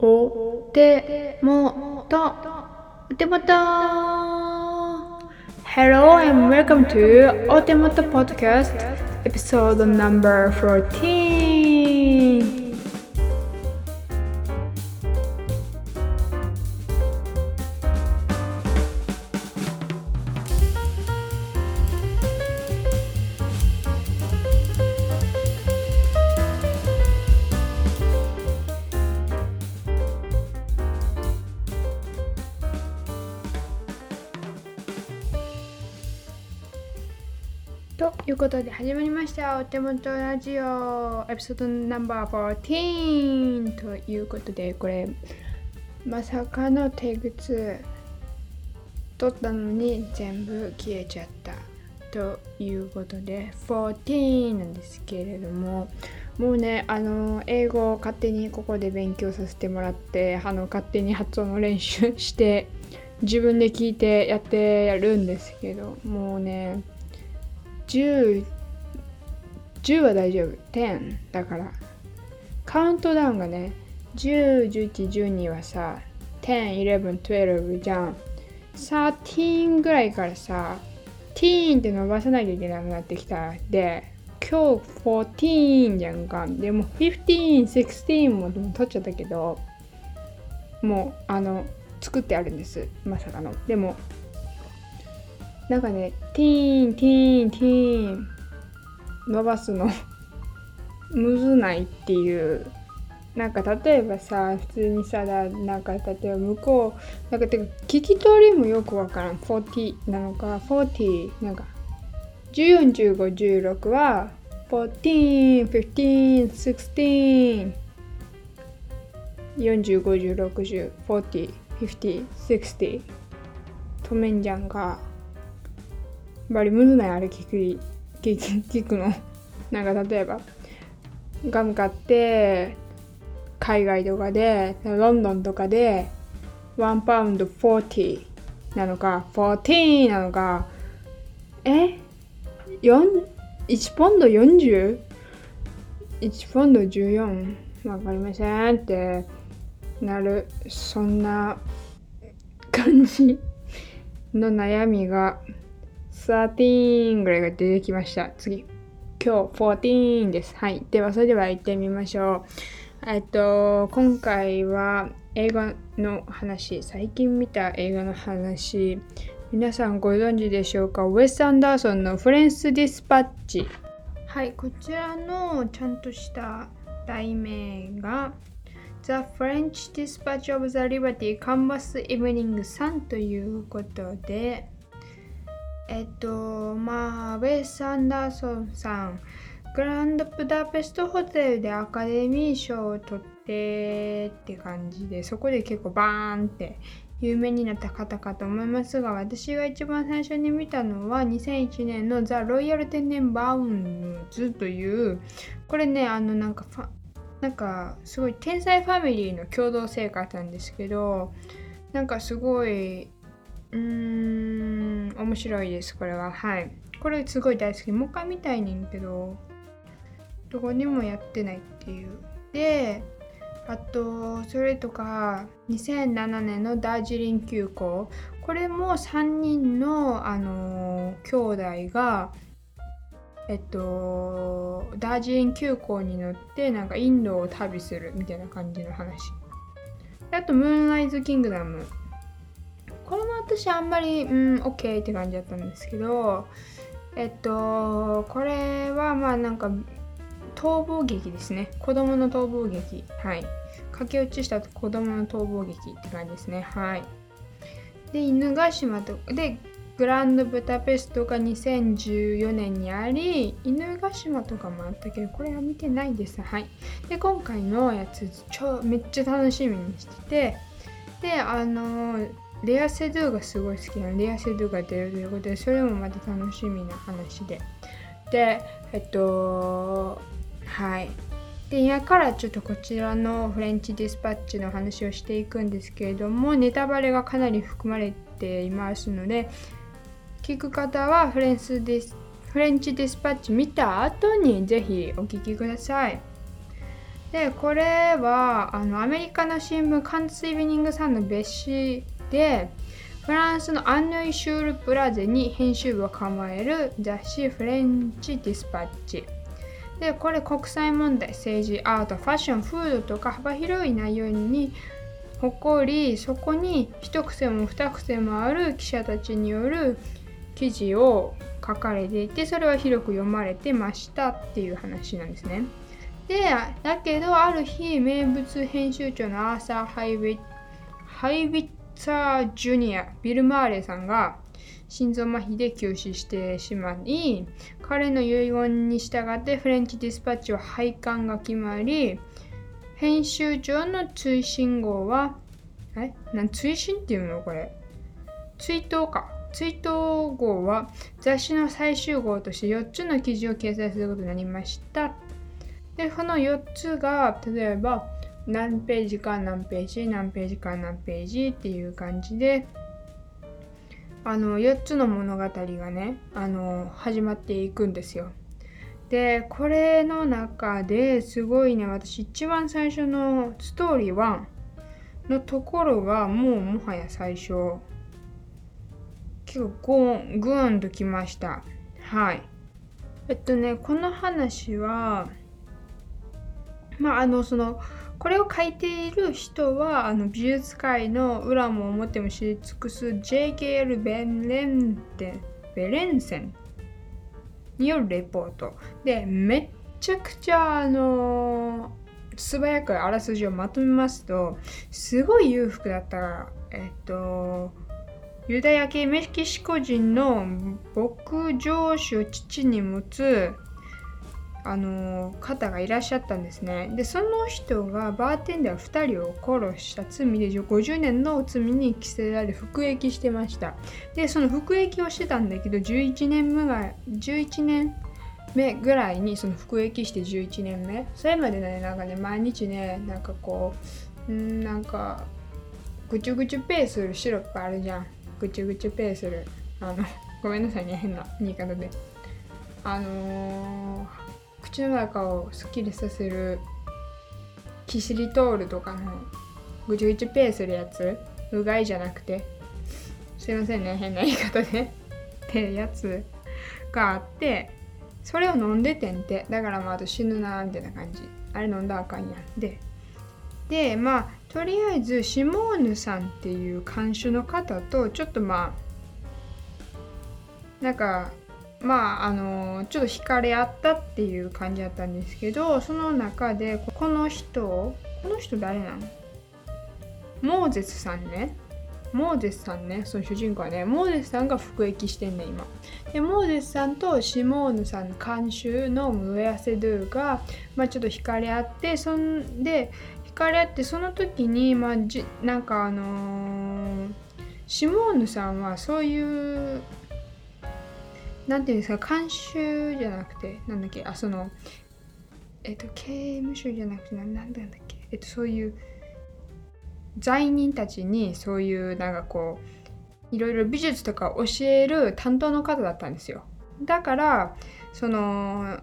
お手元お手元 Hello and welcome to お手元 podcast episode number 14 始まりました。お手元ラジオ。エピソードナンバー14ということでこれまさかの手靴取ったのに全部消えちゃったということで14なんですけれどももうねあの英語を勝手にここで勉強させてもらってあの勝手に発音の練習して自分で聞いてやってやるんですけどもうね10 10は大丈夫。10だから。カウントダウンがね10、11、12はさ10、11、12じゃん。13ぐらいからさティーンって伸ばさないといけなくなってきた。で今日14じゃんか。でも15、16も取っちゃったけどもうあの作ってあるんです。まさかの。でもなんかね、ティーン、ティーン、ティーン。伸ばすの むずないっていう。なんか例えばさ、普通にさ、なんか例えば向こう、なんかてか聞き取りもよくわからん。40なのか、40、なんか14、15、16は14、15、16 40、50、60、40、50、60止めんじゃんか。バリムズないあれ聞く聞 聞くの。なんか例えばガム買って海外とかでロンドンとかで1パウンド40なのか14なのかえ？4 1ポンド 40?1 ポンド14わかりませんってなるそんな感じの悩みが。13ぐらいが出てきました。次。今日14です。はい。では、それでは行ってみましょう。えっと、今回は映画の話、最近見た映画の話、皆さんご存知でしょうかウェス・アンダーソンのフレンス・ディスパッチ。はい、こちらのちゃんとした題名が The French Dispatch of the Liberty Canvas Evening Sun ということで、えっと、まあ、ウェス・アンダーソンさん、グランドブダペストホテルでアカデミー賞を取ってって感じで、そこで結構バーンって有名になった方かと思いますが、私が一番最初に見たのは2001年のザ・ロイヤル天然バウンズという、これね、あのなんか、なんかすごい天才ファミリーの共同生活なんですけど、なんかすごい、うーん、面白いです、これは。はい。これすごい大好き。もう一回見たいねんけど、どこにもやってないっていう。で、あと、それとか、2007年のダージリン急行。これも3人の、あのー、兄弟が、えっと、ダージリン急行に乗って、なんかインドを旅するみたいな感じの話。あと、ムーンライズ・キングダム。これも私あんまり、うん、OK って感じだったんですけど、えっと、これはまあなんか、逃亡劇ですね。子供の逃亡劇。はい。駆け落ちした子供の逃亡劇って感じですね。はい。で、犬ヶ島とで、グランドブタペストが2014年にあり、犬ヶ島とかもあったけど、これは見てないです。はい。で、今回のやつ、超めっちゃ楽しみにしてて、で、あのレアセドゥがすごい好きなレアセドゥが出るということでそれもまた楽しみな話で。でえっとはい。で今からちょっとこちらのフレンチディスパッチの話をしていくんですけれどもネタバレがかなり含まれていますので聞く方はフレンスディスフレンチディスパッチ見た後にぜひお聞きください。でこれはあのアメリカの新聞カンツイビニングさんの別紙でフランスのアンヌイ・シュール・プラゼに編集部を構える雑誌フレンチ・ディスパッチでこれ国際問題政治アートファッションフードとか幅広い内容に誇りそこに一癖も二癖もある記者たちによる記事を書かれていてそれは広く読まれてましたっていう話なんですね。でだけどある日名物編集長のアーサー・ハイウィハイウィッツァー・ジュニアビル・マーレさんが心臓麻痺で急死してしまい彼の遺言に従ってフレンチディスパッチは廃刊が決まり編集長の追伸号はえなん追伸っていうのこれ。追悼か。追悼号は雑誌の最終号として4つの記事を掲載することになりました。でこの4つが例えば何ページか何ページ何ページか何ページっていう感じであの4つの物語がねあの始まっていくんですよ。でこれの中ですごいね私一番最初のストーリー1のところがもうもはや最初結構グーンときました。はい。えっとねこの話はまああのそのこれを書いている人はあの美術界の裏も表も知り尽くす J.K.L. ベンレンテベレンセンによるレポートでめっちゃくちゃあの素早くあらすじをまとめますとすごい裕福だったえっとユダヤ系メキシコ人の牧場主を父に持つあの方がいらっしゃったんですね。でその人がバーテンダー2人を殺した罪で50年の罪に着せられ服役してました。でその服役をしてたんだけど11年目が11年目ぐらいにその服役して11年目。それまでねなんかね毎日ねなんかこうんなんかぐちゅぐちゅペーするシロップあるじゃん。ぐちゅぐちゅペーする。あのごめんなさいね変な言い方で。あのー口の中をすっきりさせるキシリトールとかのぐちゅぐちペーするやつうがいじゃなくて。すいませんね変な言い方で。ってやつがあってそれを飲んでてんて。だからまああと死ぬなみたいな感じ。あれ飲んだらあかんやん。ででまあとりあえずシモーヌさんっていう看守の方とちょっとまあなんかまああのちょっと惹かれ合ったっていう感じだったんですけどその中でこの人この人誰なの？モーゼスさんね。モーゼスさんね。その主人公はね。モーゼスさんが服役してんね今。でモーゼスさんとシモーヌさんの監修のムエアセドゥが、まあ、ちょっと惹かれ合ってそんで惹かれ合ってその時にまあじなんかあのー、シモーヌさんはそういうなんていうんですか監修じゃなくてなんだっけあそのえっと刑務所じゃなくてなんなんだっけえっとそういう罪人たちにそういうなんかこういろいろ美術とか教える担当の方だったんですよ。だからその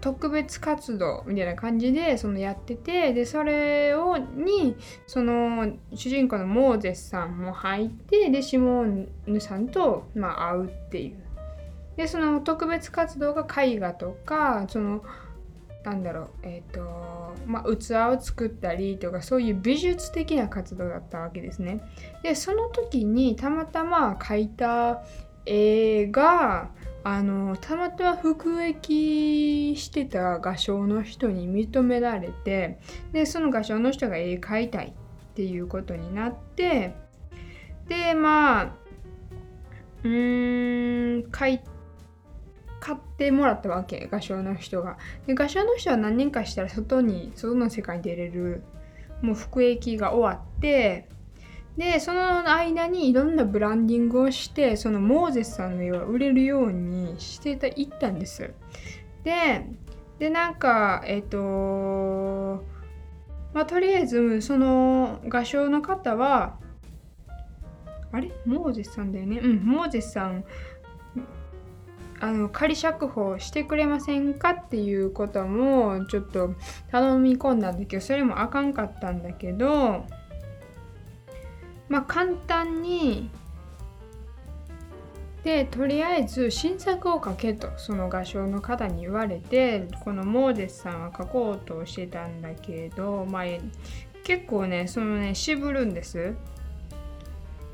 特別活動みたいな感じでそのやっててでそれをにその主人公のモーゼスさんも入ってでシモーヌさんと、まあ、会うっていう。でその特別活動が絵画とかそのなんだろうえっ、ー、とまあ器を作ったりとかそういう美術的な活動だったわけですね。でその時にたまたま描いた絵があのたまたま服役してた画商の人に認められてでその画商の人が絵描いたいっていうことになってでまあうーん描いて買ってもらったわけ画商の人が。で画商の人は何年かしたら外に外の世界に出れるもう服役が終わってでその間にいろんなブランディングをしてそのモーゼスさんの絵は売れるようにしてたいったんです。ででなんかえっ、ー、とまあとりあえずその画商の方はあれ？モーゼスさんだよね？うんモーゼスさんあの仮釈放してくれませんかっていうこともちょっと頼み込んだんだけどそれもあかんかったんだけどまあ簡単にでとりあえず新作を書けとその画商の方に言われてこのモーデスさんは書こうとしてたんだけど、まあ、結構ねそのね渋るんです。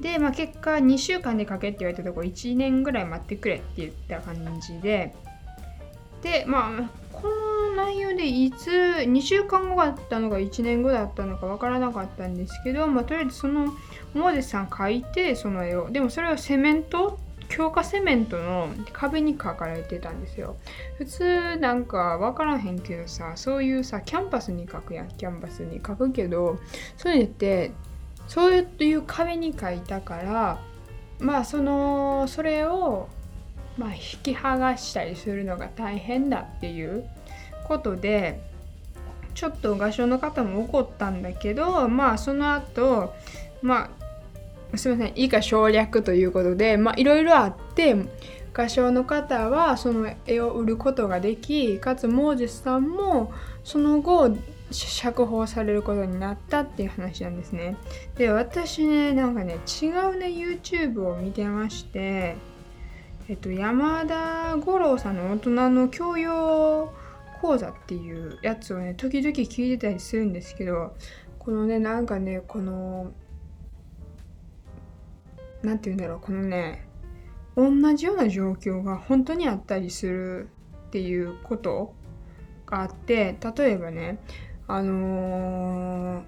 で、まあ、結果2週間で書けって言われたとこ1年ぐらい待ってくれって言った感じででまあこの内容でいつ2週間後だったのか1年後だったのか分からなかったんですけど、まあ、とりあえずそのモーゼスさん書いてその絵を。でもそれはセメント強化セメントの壁に書かれてたんですよ。普通なんか分からへんけどさそういうさキャンパスに書くやん。キャンパスに書くけどそういうのってそういう壁に書いたからまあそのそれをまあ、引き剥がしたりするのが大変だっていうことでちょっと画商の方も怒ったんだけどまあその後まあすみません以下省略ということでまあいろいろあって画商の方はその絵を売ることができかつモーゼスさんもその後釈放されることになったっていう話なんですね。で私ねなんかね違うね YouTube を見てましてえっと山田五郎さんの大人の教養講座っていうやつをね時々聞いてたりするんですけどこのねなんかねこの何て言うんだろうこのね同じような状況が本当にあったりするっていうことがあって例えばねあのー、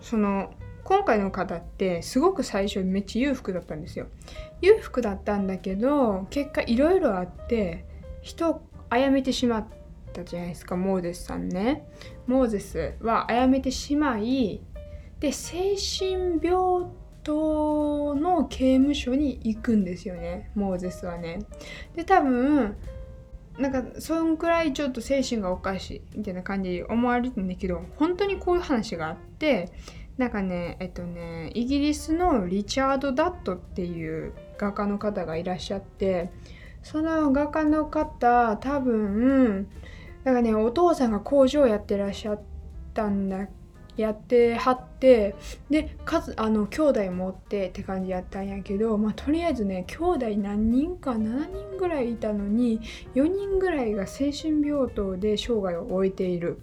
その今回の方ってすごく最初めっちゃ裕福だったんですよ裕福だったんだけど結果いろいろあって人を殺めてしまったじゃないですかモーゼスさんねモーゼスは殺めてしまいで精神病人の刑務所に行くんですよねモーゼスはね。で多分なんかそんくらいちょっと精神がおかしいみたいな感じで思われるんだけど本当にこういう話があってなんかねえっとねイギリスのリチャード・ダットっていう画家の方がいらっしゃってその画家の方多分なんかねお父さんが工場やってらっしゃったんだやってはってでかつあの兄弟持ってって感じやったんやけど、まあ、とりあえずね兄弟何人か7人ぐらいいたのに4人ぐらいが精神病棟で生涯を終えている。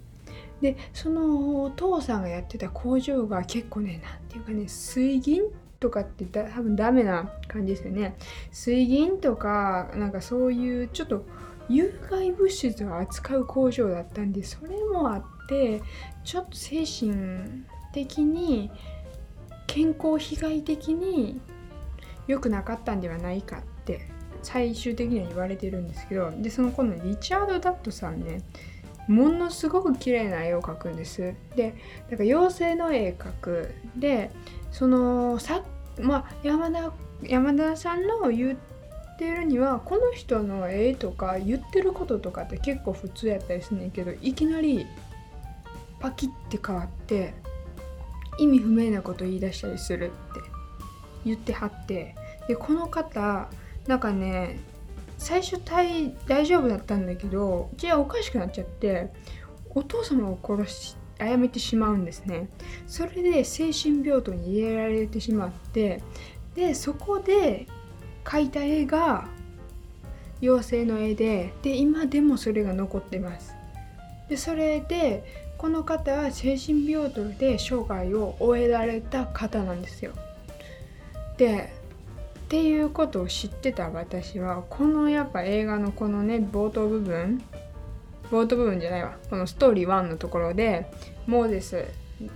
でそのお父さんがやってた工場が結構ね何て言うかね水銀とかって多分ダメな感じですよね水銀とかなんかそういうちょっと有害物質を扱う工場だったんでそれもあってちょっと精神的に健康被害的に良くなかったんではないかって最終的には言われてるんですけどでその今度リチャード・ダットさんねものすごく綺麗な絵を描くんです。でだから妖精の絵描く。でそのさまあ山田山田さんの言ってるにはこの人の絵とか言ってることとかって結構普通やったりするんだけどいきなりパキッて変わって意味不明なこと言い出したりするって言ってはってでこの方なんかね最初大丈夫だったんだけどじゃあおかしくなっちゃってお父様を殺し殺めてしまうんですね。それで精神病棟に入れられてしまってでそこで描いた絵が妖精の絵でで今でもそれが残ってます。でそれでこの方は精神病棟で生涯を終えられた方なんですよ。でっていうことを知ってた私はこのやっぱ映画のこのね冒頭部分冒頭部分じゃないわこのストーリー1のところでモーゼス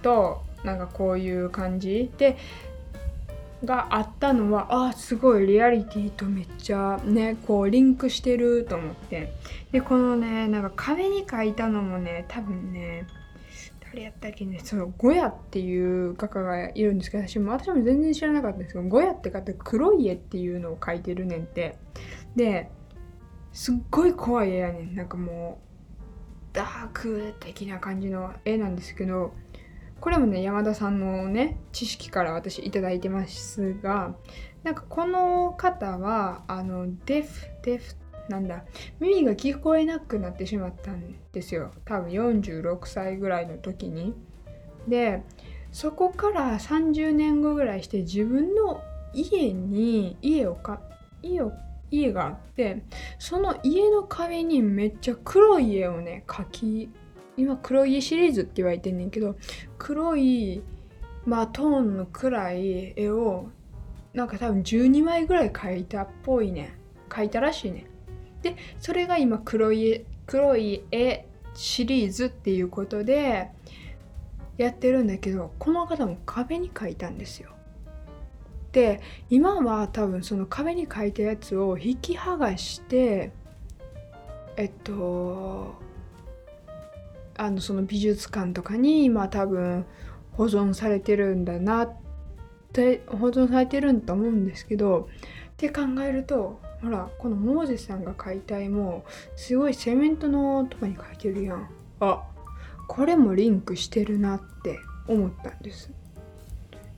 となんかこういう感じでがあったのはあすごいリアリティとめっちゃねこうリンクしてると思って。でこのねなんか壁に書いたのもね多分ね誰やったっけねそのゴヤっていう画家がいるんですけど私も私も全然知らなかったんですけどゴヤって方黒い絵っていうのを描いてるねんって。ですっごい怖い絵やねん。なんかもうダーク的な感じの絵なんですけどこれもね山田さんのね知識から私頂いてますがなんかこの方はあのデフデフなんだ耳が聞こえなくなってしまったんですよ多分46歳ぐらいの時に。でそこから30年後ぐらいして自分の家に家をか家を家があってその家の壁にめっちゃ黒い絵をね描き今黒いシリーズって言われてんねんけど黒いまあトーンの暗い絵をなんか多分12枚ぐらい描いたっぽいね描いたらしいねでそれが今黒い黒い絵シリーズっていうことでやってるんだけどこの方も壁に描いたんですよ。で今は多分その壁に描いたやつを引き剥がしてえっとあのその美術館とかに今多分保存されてるんだなって保存されてるんだと思うんですけどって考えるとほらこのモーゼさんが描いた絵もすごいセメントのとこに描いてるやん。あこれもリンクしてるなって思ったんです。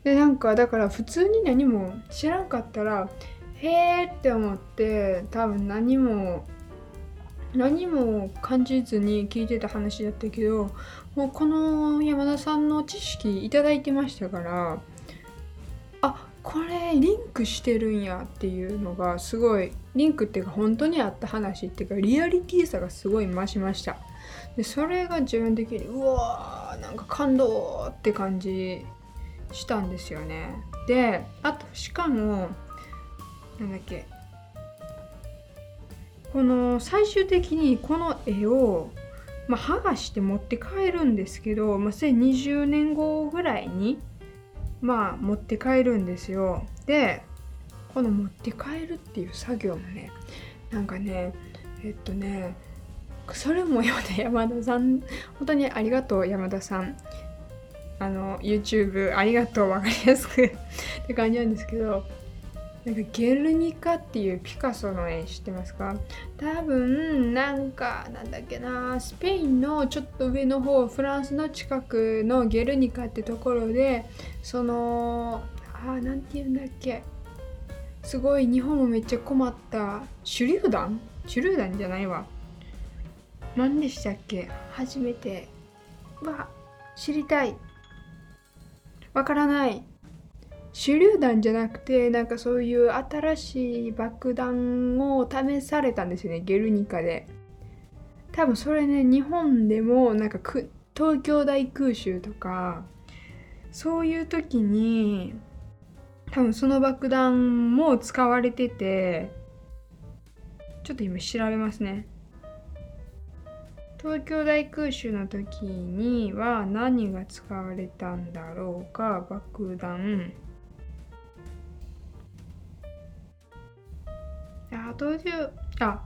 でなんかだから普通に何も知らんかったらへえって思って多分何も何も感じずに聞いてた話だったけどもうこの山田さんの知識いただいてましたからあこれリンクしてるんやっていうのがすごいリンクっていうか本当にあった話っていうかリアリティさがすごい増しました。でそれが自分的にうわーなんか感動って感じしたんですよね。であとしかもなんだっけこの最終的にこの絵を、まあ、剥がして持って帰るんですけど、まあ、それ20年後ぐらいにまあ持って帰るんですよ。でこの持って帰るっていう作業もねなんかねえっとねそれも山田さん本当にありがとう山田さん。あの YouTube ありがとう分かりやすく。って感じなんですけどなんかゲルニカっていうピカソの絵知ってますか？多分なんかなんだっけなスペインのちょっと上の方フランスの近くのゲルニカってところでそのあなんて言うんだっけ。すごい日本もめっちゃ困った手榴弾？手榴弾じゃないわ。何でしたっけ？初めて。は知りたい。わからない。手榴弾じゃなくてなんかそういう新しい爆弾を試されたんですよねゲルニカで。多分それね日本でもなんか東京大空襲とかそういう時に多分その爆弾も使われててちょっと今調べますね。東京大空襲の時には何が使われたんだろうか爆弾。あ東京あ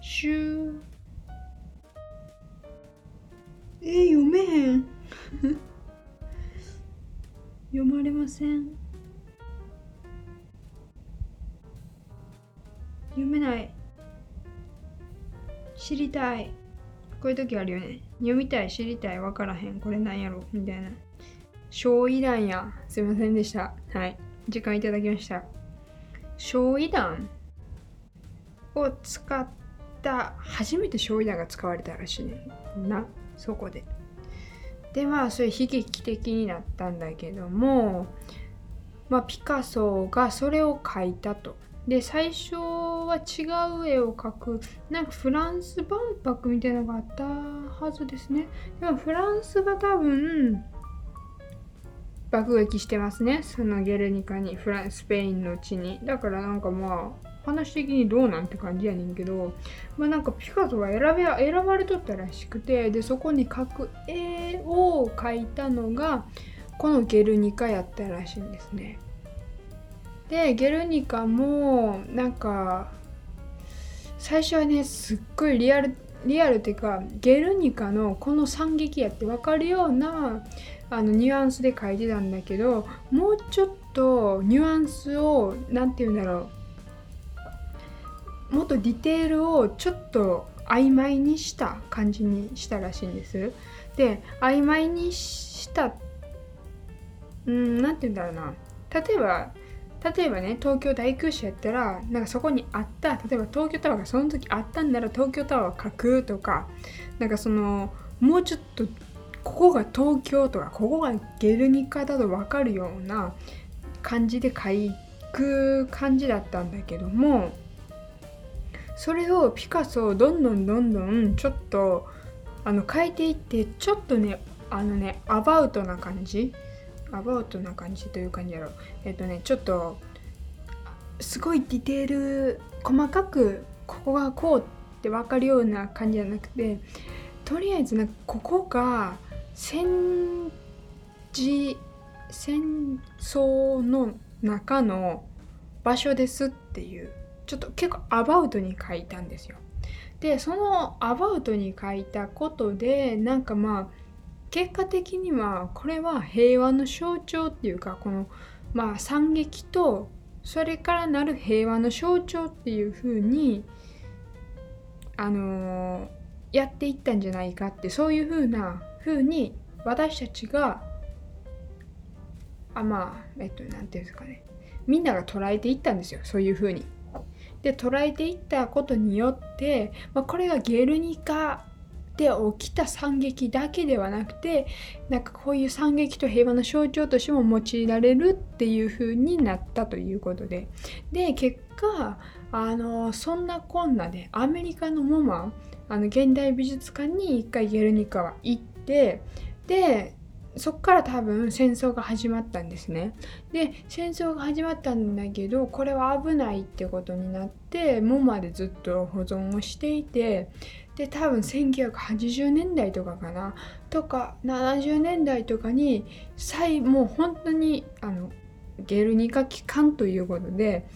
週えー、読めへん 読まれません読めない知りたいこういう時あるよね。読みたい、知りたい、わからへん、これなんやろみたいな。焼夷弾や。すいませんでした。はい。時間いただきました。焼夷弾を使った、初めて焼夷弾が使われたらしいね。な、そこで。で、まあ、それ悲劇的になったんだけども、まあ、ピカソがそれを描いたと。で最初は違う絵を描くなんかフランス万博みたいなのがあったはずですねでもフランスが多分爆撃してますねそのゲルニカにフランスペインの地にだからなんかまあ話的にどうなんて感じやねんけどまあなんかピカソが選べ選ばれとったらしくてでそこに描く絵を描いたのがこのゲルニカやったらしいんですね。でゲルニカもなんか最初はねすっごいリアルリアルっていうかゲルニカのこの惨劇やって分かるようなあのニュアンスで書いてたんだけどもうちょっとニュアンスを何て言うんだろうもっとディテールをちょっと曖昧にした感じにしたらしいんです。で曖昧にしたうん何て言うんだろうな例えば例えばね東京大空襲やったらなんかそこにあった例えば東京タワーがその時あったんなら東京タワーを書くとかなんかそのもうちょっとここが東京とかここがゲルニカだと分かるような感じで書く感じだったんだけどもそれをピカソをどんどんどんどんちょっとあの変えていってちょっとねあのねアバウトな感じ？アバウトな感じという感じやろ。えっとねちょっとすごいディテール細かくここがこうって分かるような感じじゃなくてとりあえずなんかここが戦時戦争の中の場所ですっていう。ちょっと結構アバウトに書いたんですよ。でそのアバウトに書いたことでなんかまあ結果的にはこれは平和の象徴っていうかこのまあ惨劇とそれからなる平和の象徴っていう風にあのー、やっていったんじゃないかってそういう風な風に私たちがあまあえっと何て言うんですかねみんなが捉えていったんですよそういう風に。で捉えていったことによって、まあ、これがゲルニカで起きた惨劇だけではなくてなんかこういう惨劇と平和の象徴としても用いられるっていう風になったということで。で結果あのそんなこんなでアメリカのモマあの現代美術館に一回ゲルニカは行ってでそっから多分戦争が始まったんですね。で戦争が始まったんだけどこれは危ないってことになってモマでずっと保存をしていてで多分1980年代とかかなとか70年代とかに再もう本当にあのゲルニカ機関ということで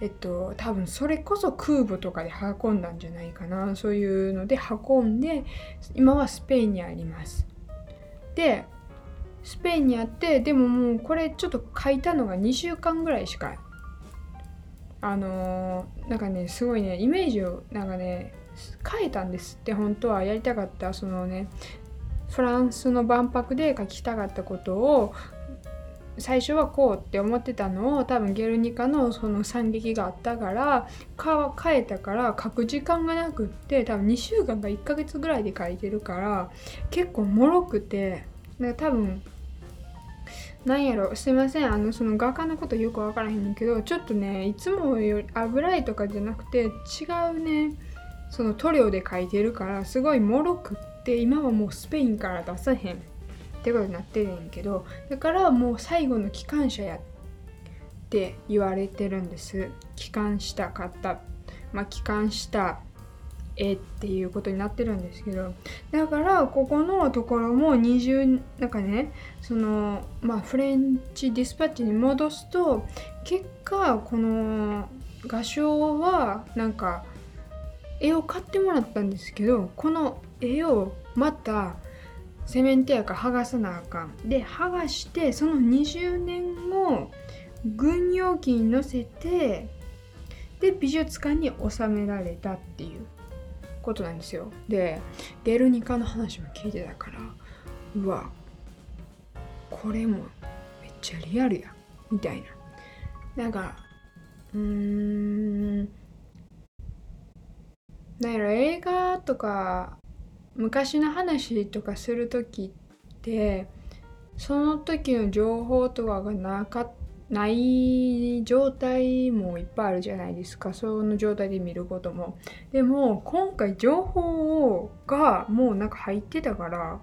えっと多分それこそ空母とかで運んだんじゃないかなそういうので運んで今はスペインにあります。でスペインにあってでももうこれちょっと書いたのが2週間ぐらいしかあのー、なんかねすごいねイメージをなんかね変えたんですって本当は。やりたかったそのねフランスの万博で書きたかったことを最初はこうって思ってたのを多分ゲルニカのその惨劇があったからか変えたから書く時間がなくって多分2週間か1ヶ月ぐらいで書いてるから結構もろくて多分なんやろすいません。あのその画家のことよく分からへんねんけどちょっとねいつもより油絵とかじゃなくて違うねその塗料で描いてるからすごいもろくって今はもうスペインから出さへん。ってことになってるんけどだからもう最後の機関車やって言われてるんです。帰還した。方まあ帰還した絵っていうことになってるんですけどだからここのところも二重なんかねそのまあフレンチディスパッチに戻すと結果この画商はなんか絵を買ってもらったんですけどこの絵をまたセメントやか剥がさなあかん。で剥がしてその20年後軍用機に乗せてで美術館に収められたっていう。ことなんですよ。でゲルニカの話も聞いてたからうわこれもめっちゃリアルやみたいな。なんかうーんなんやろ映画とか昔の話とかする時ってその時の情報とかがなかない状態もいっぱいあるじゃないですか。その状態で見ることも。でも今回情報がもうなんか入ってたから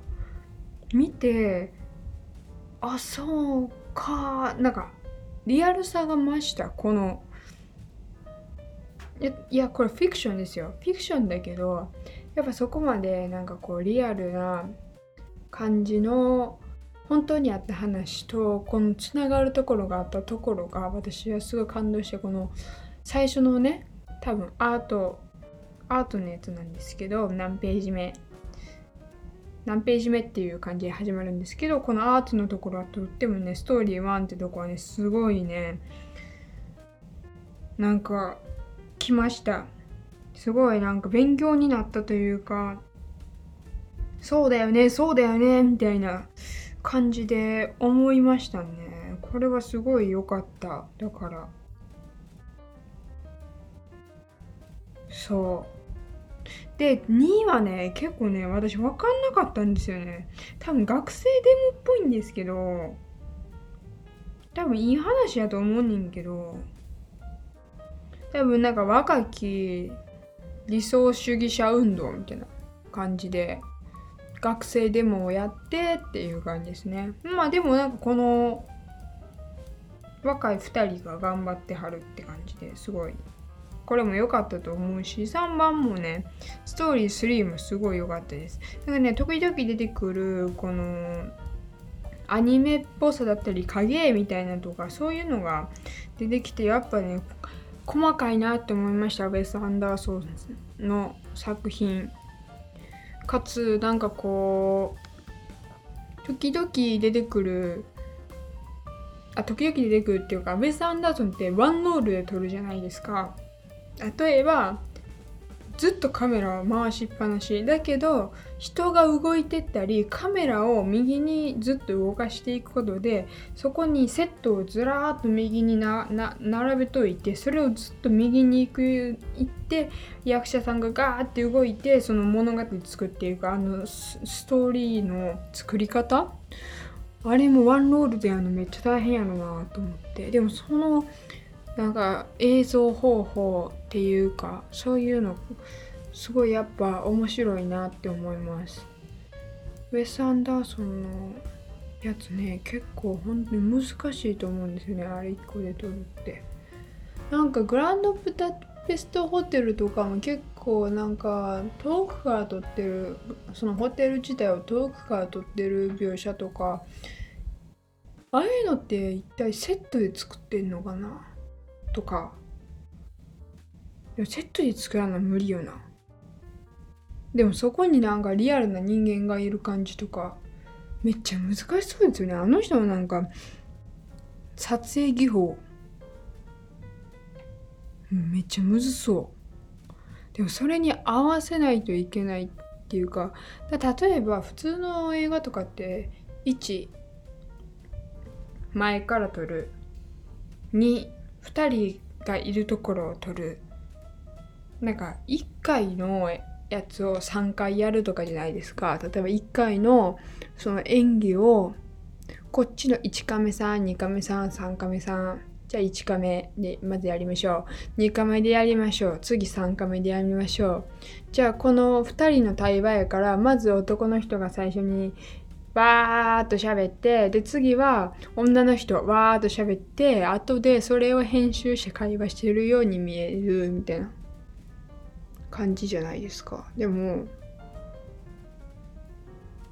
見てあそうか。なんかリアルさが増した。このいやこれフィクションですよ。フィクションだけどやっぱそこまでなんかこうリアルな感じの本当にあった話とこのつながるところがあったところが私はすごい感動してこの最初のね多分アートアートのやつなんですけど何ページ目。何ページ目っていう感じで始まるんですけどこのアートのところはとってもねストーリー1ってとこはねすごいね。なんか来ました。すごいなんか勉強になったというかそうだよねそうだよねみたいな。感じで思いましたね。これはすごい良かった。だから。そう。で2位はね結構ね私分かんなかったんですよね。多分学生デモっぽいんですけど多分いい話やと思うねんけど多分なんか若き理想主義者運動みたいな感じで学生デモをやってっていう感じですね。まあでもなんかこの若い2人が頑張ってはるって感じですごい。これも良かったと思うし3番もねストーリー3もすごい良かったです。だかね時々出てくるこのアニメっぽさだったり影絵みたいなとかそういうのが出てきてやっぱね細かいなって思いました。ウェス・アンダーソンの作品。かつなんかこう時々出てくるあ時々出てくるっていうかウェス・アンダーソンってワンノールで撮るじゃないですか。例えばずっとカメラを回しっぱなし。だけど人が動いてったりカメラを右にずっと動かしていくことでそこにセットをずらーっと右にな並べといてそれをずっと右に行く行って役者さんがガーって動いてその物語作っていくあのストーリーの作り方？あれもワンロールでやるのめっちゃ大変やろなと思って。でもそのなんか映像方法っていうかそういうのすごいやっぱ面白いなって思います。ウェス・アンダーソンのやつね結構本当に難しいと思うんですよねあれ1個で撮るって。なんかグランドブダペストホテルとかも結構なんか遠くから撮ってるそのホテル自体を遠くから撮ってる描写とかああいうのって一体セットで作ってんのかな？とか。でもセットで作らな無理よな。でもそこになんかリアルな人間がいる感じとかめっちゃ難しそうですよね。あの人のなんか撮影技法。めっちゃむずそう。でもそれに合わせないといけないっていうか例えば普通の映画とかって1前から撮る。2 2人がいるところを撮る。なんか1回のやつを3回やるとかじゃないですか。例えば1回のその演技をこっちの1カメさん2カメさん3カメさん。じゃあ1カメでまずやりましょう。2カメでやりましょう。次3カメでやりましょう。じゃあこの2人の対話やからまず男の人が最初にわーっと喋ってで次は女の人わーっと喋って後でそれを編集して会話してるように見えるみたいな感じじゃないですか。でも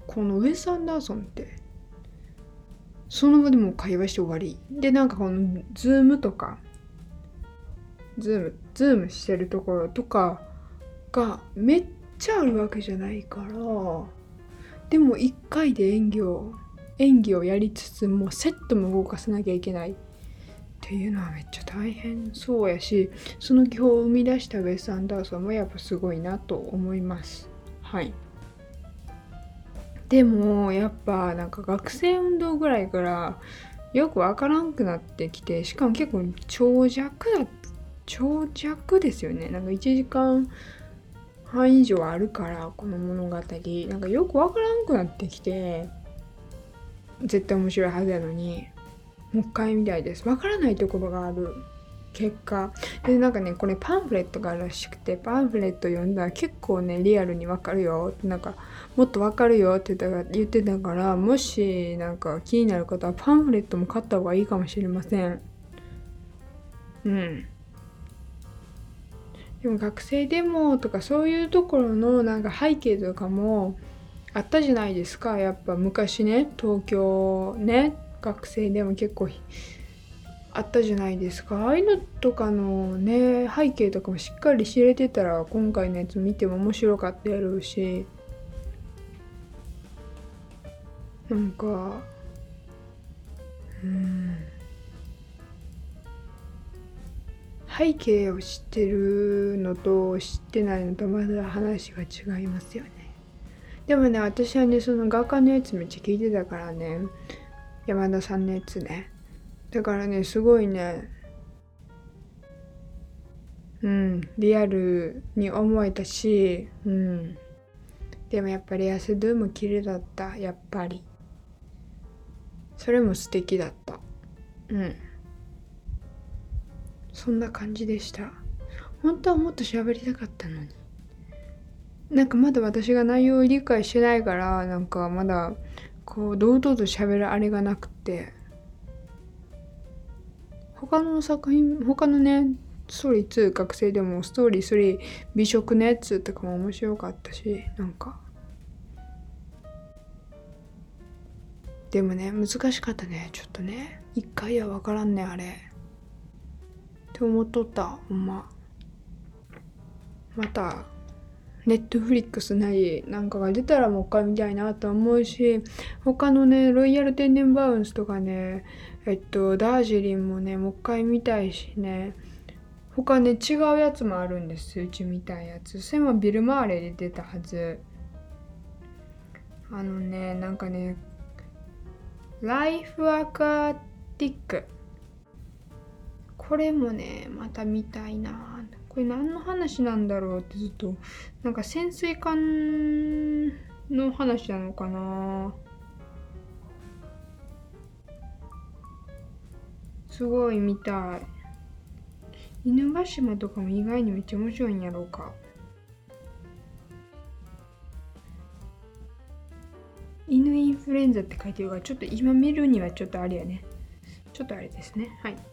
このウェス・アンダーソンってその場でも会話して終わり。でなんかこのズームとかズームズームしてるところとかがめっちゃあるわけじゃないからでも1回で演技を演技をやりつつもセットも動かさなきゃいけないっていうのはめっちゃ大変そうやしその技法を生み出したウェス・アンダーソンもやっぱすごいなと思います。はい。でもやっぱなんか学生運動ぐらいからよくわからんくなってきてしかも結構長尺だ長尺ですよね。なんか1時間半以上あるからこの物語。なんかよくわからんくなってきて絶対面白いはずやのにもう一回見たいです。わからないところがある。結果。でなんかねこれパンフレットがあるらしくてパンフレット読んだら結構ねリアルにわかるよ。ってなんかもっとわかるよって言った言ってたからもしなんか気になる方はパンフレットも買った方がいいかもしれません。うん。でも学生デモとかそういうところのなんか背景とかもあったじゃないですか。やっぱ昔ね東京ね学生でも結構あったじゃないですか。ああいうのとかのね背景とかもしっかり知れてたら今回のやつ見ても面白かったやろうし。なんかうん。背景を知ってるのと知ってないのとまだ話が違いますよね。でもね私はねその画家のやつめっちゃ聞いてたからね。山田さんのやつね。だからねすごいね。うんリアルに思えたしうん。でもやっぱりアスドゥも綺麗だったやっぱり。それも素敵だった。うん。そんな感じでした。本当はもっと喋りたかったのに。なんかまだ私が内容を理解してないからなんかまだこう堂々と喋るあれがなくて。他の作品他のねストーリー2学生でもストーリー3美食のやつとかも面白かったしなんか。でもね難しかったね。ちょっとね一回は分からんねあれ。って思っとったほんま。またネットフリックスなりなんかが出たらもう一回見たいなと思うし他のねロイヤル天然バウンスとかねえっとダージリンもねもう一回見たいしね。他ね違うやつもあるんです。うちみたいやつ。それもビル・マーレで出たはず。あのねなんかねライフアカティックこれもねまた見たいな。これ何の話なんだろうってずっとなんか潜水艦の話なのかな。すごい見たい。犬ヶ島とかも意外にめっちゃ面白いんやろうか。犬インフルエンザって書いてるからちょっと今見るにはちょっとあれやね。ちょっとあれですね。はい。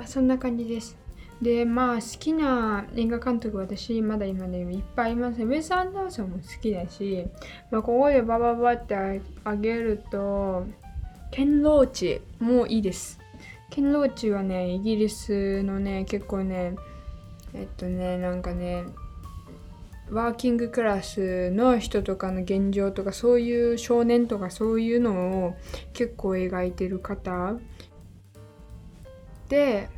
まあそんな感じです。でまあ好きな映画監督私まだ今でいっぱいいます。ウェス・アンダーソンも好きだし、まあ、ここでバババってあげるとケン・ローチもいいです。ケン・ローチはねイギリスのね結構ねえっとねなんかねワーキングクラスの人とかの現状とかそういう少年とかそういうのを結構描いてる方で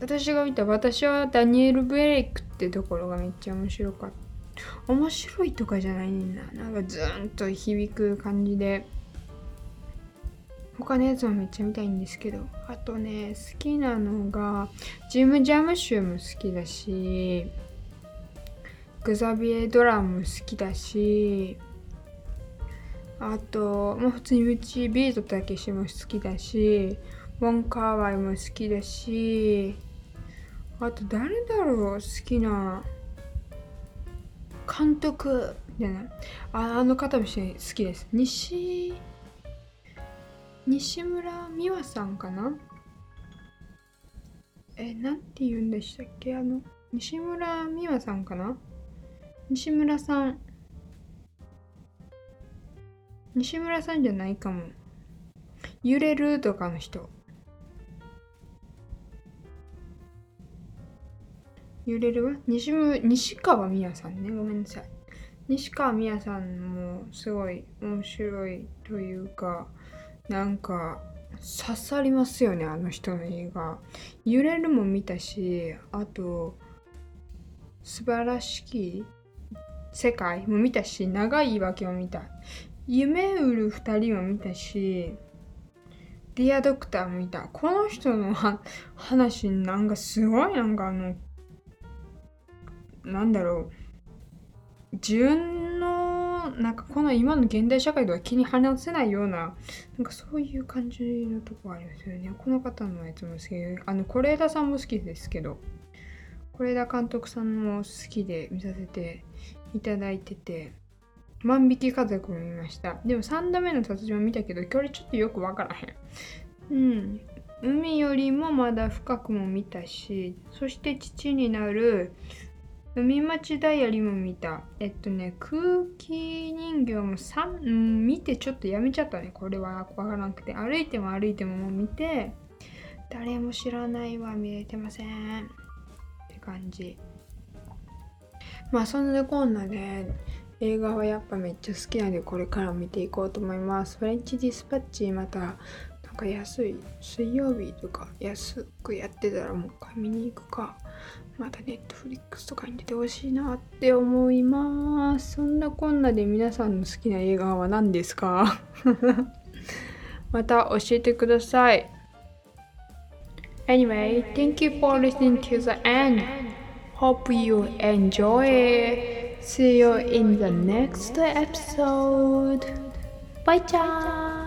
私が見た私はダニエル・ブレイクってところがめっちゃ面白かった。面白いとかじゃないんななんかズーンと響く感じで。他のやつもめっちゃ見たいんですけど。あとね好きなのがジム・ジャムシュも好きだしグザビエ・ドラムも好きだしあと、まあ、普通にうちビートたけしも好きだしウォン・カーワイも好きだしあと誰だろう好きな監督じゃな。いああの方も好きです。西西村美和さんかな？えなんて言うんでしたっけ？あの西村美和さんかな？西村さん。西村さんじゃないかも。揺れるとかの人。揺れるわ？西西川美也さんね。ごめんなさい。西川美也さんもすごい面白いというかなんか刺さりますよねあの人の映画。揺れるも見たしあと素晴らしき世界も見たし長い言い訳も見た。夢売る2人も見たしディアドクターも見た。この人の話なんかすごいなんかあのなんだろう。自分のなんかこの今の現代社会とは気に離せないようななんかそういう感じのとこありますよね。この方のやつも好きであの是枝さんも好きですけど是枝監督さんも好きで見させていただいてて万引き家族も見ました。でも3度目の殺人を見たけど距離ちょっとよくわからへん。うん。海よりもまだ深くも見たしそして父になる海町ダイアリーも見た。えっとね、空気人形も3、うん、見てちょっとやめちゃったね。これはわからなくて。歩いても歩いてももう見て、誰も知らないわ、見れてません。って感じ。まあそんなこんなで、映画はやっぱめっちゃ好きなんでこれから見ていこうと思います。フレンチディスパッチまたなんか安い水曜日とか安くやってたらもう一回見に行くか。またネットフリックスとかに出てほしいなって思います。そんなこんなで皆さんの好きな映画は何ですかまた教えてください。Anyway, thank you for listening to the end. Hope you enjoy. it. See you in the next episode. Bye, ciao.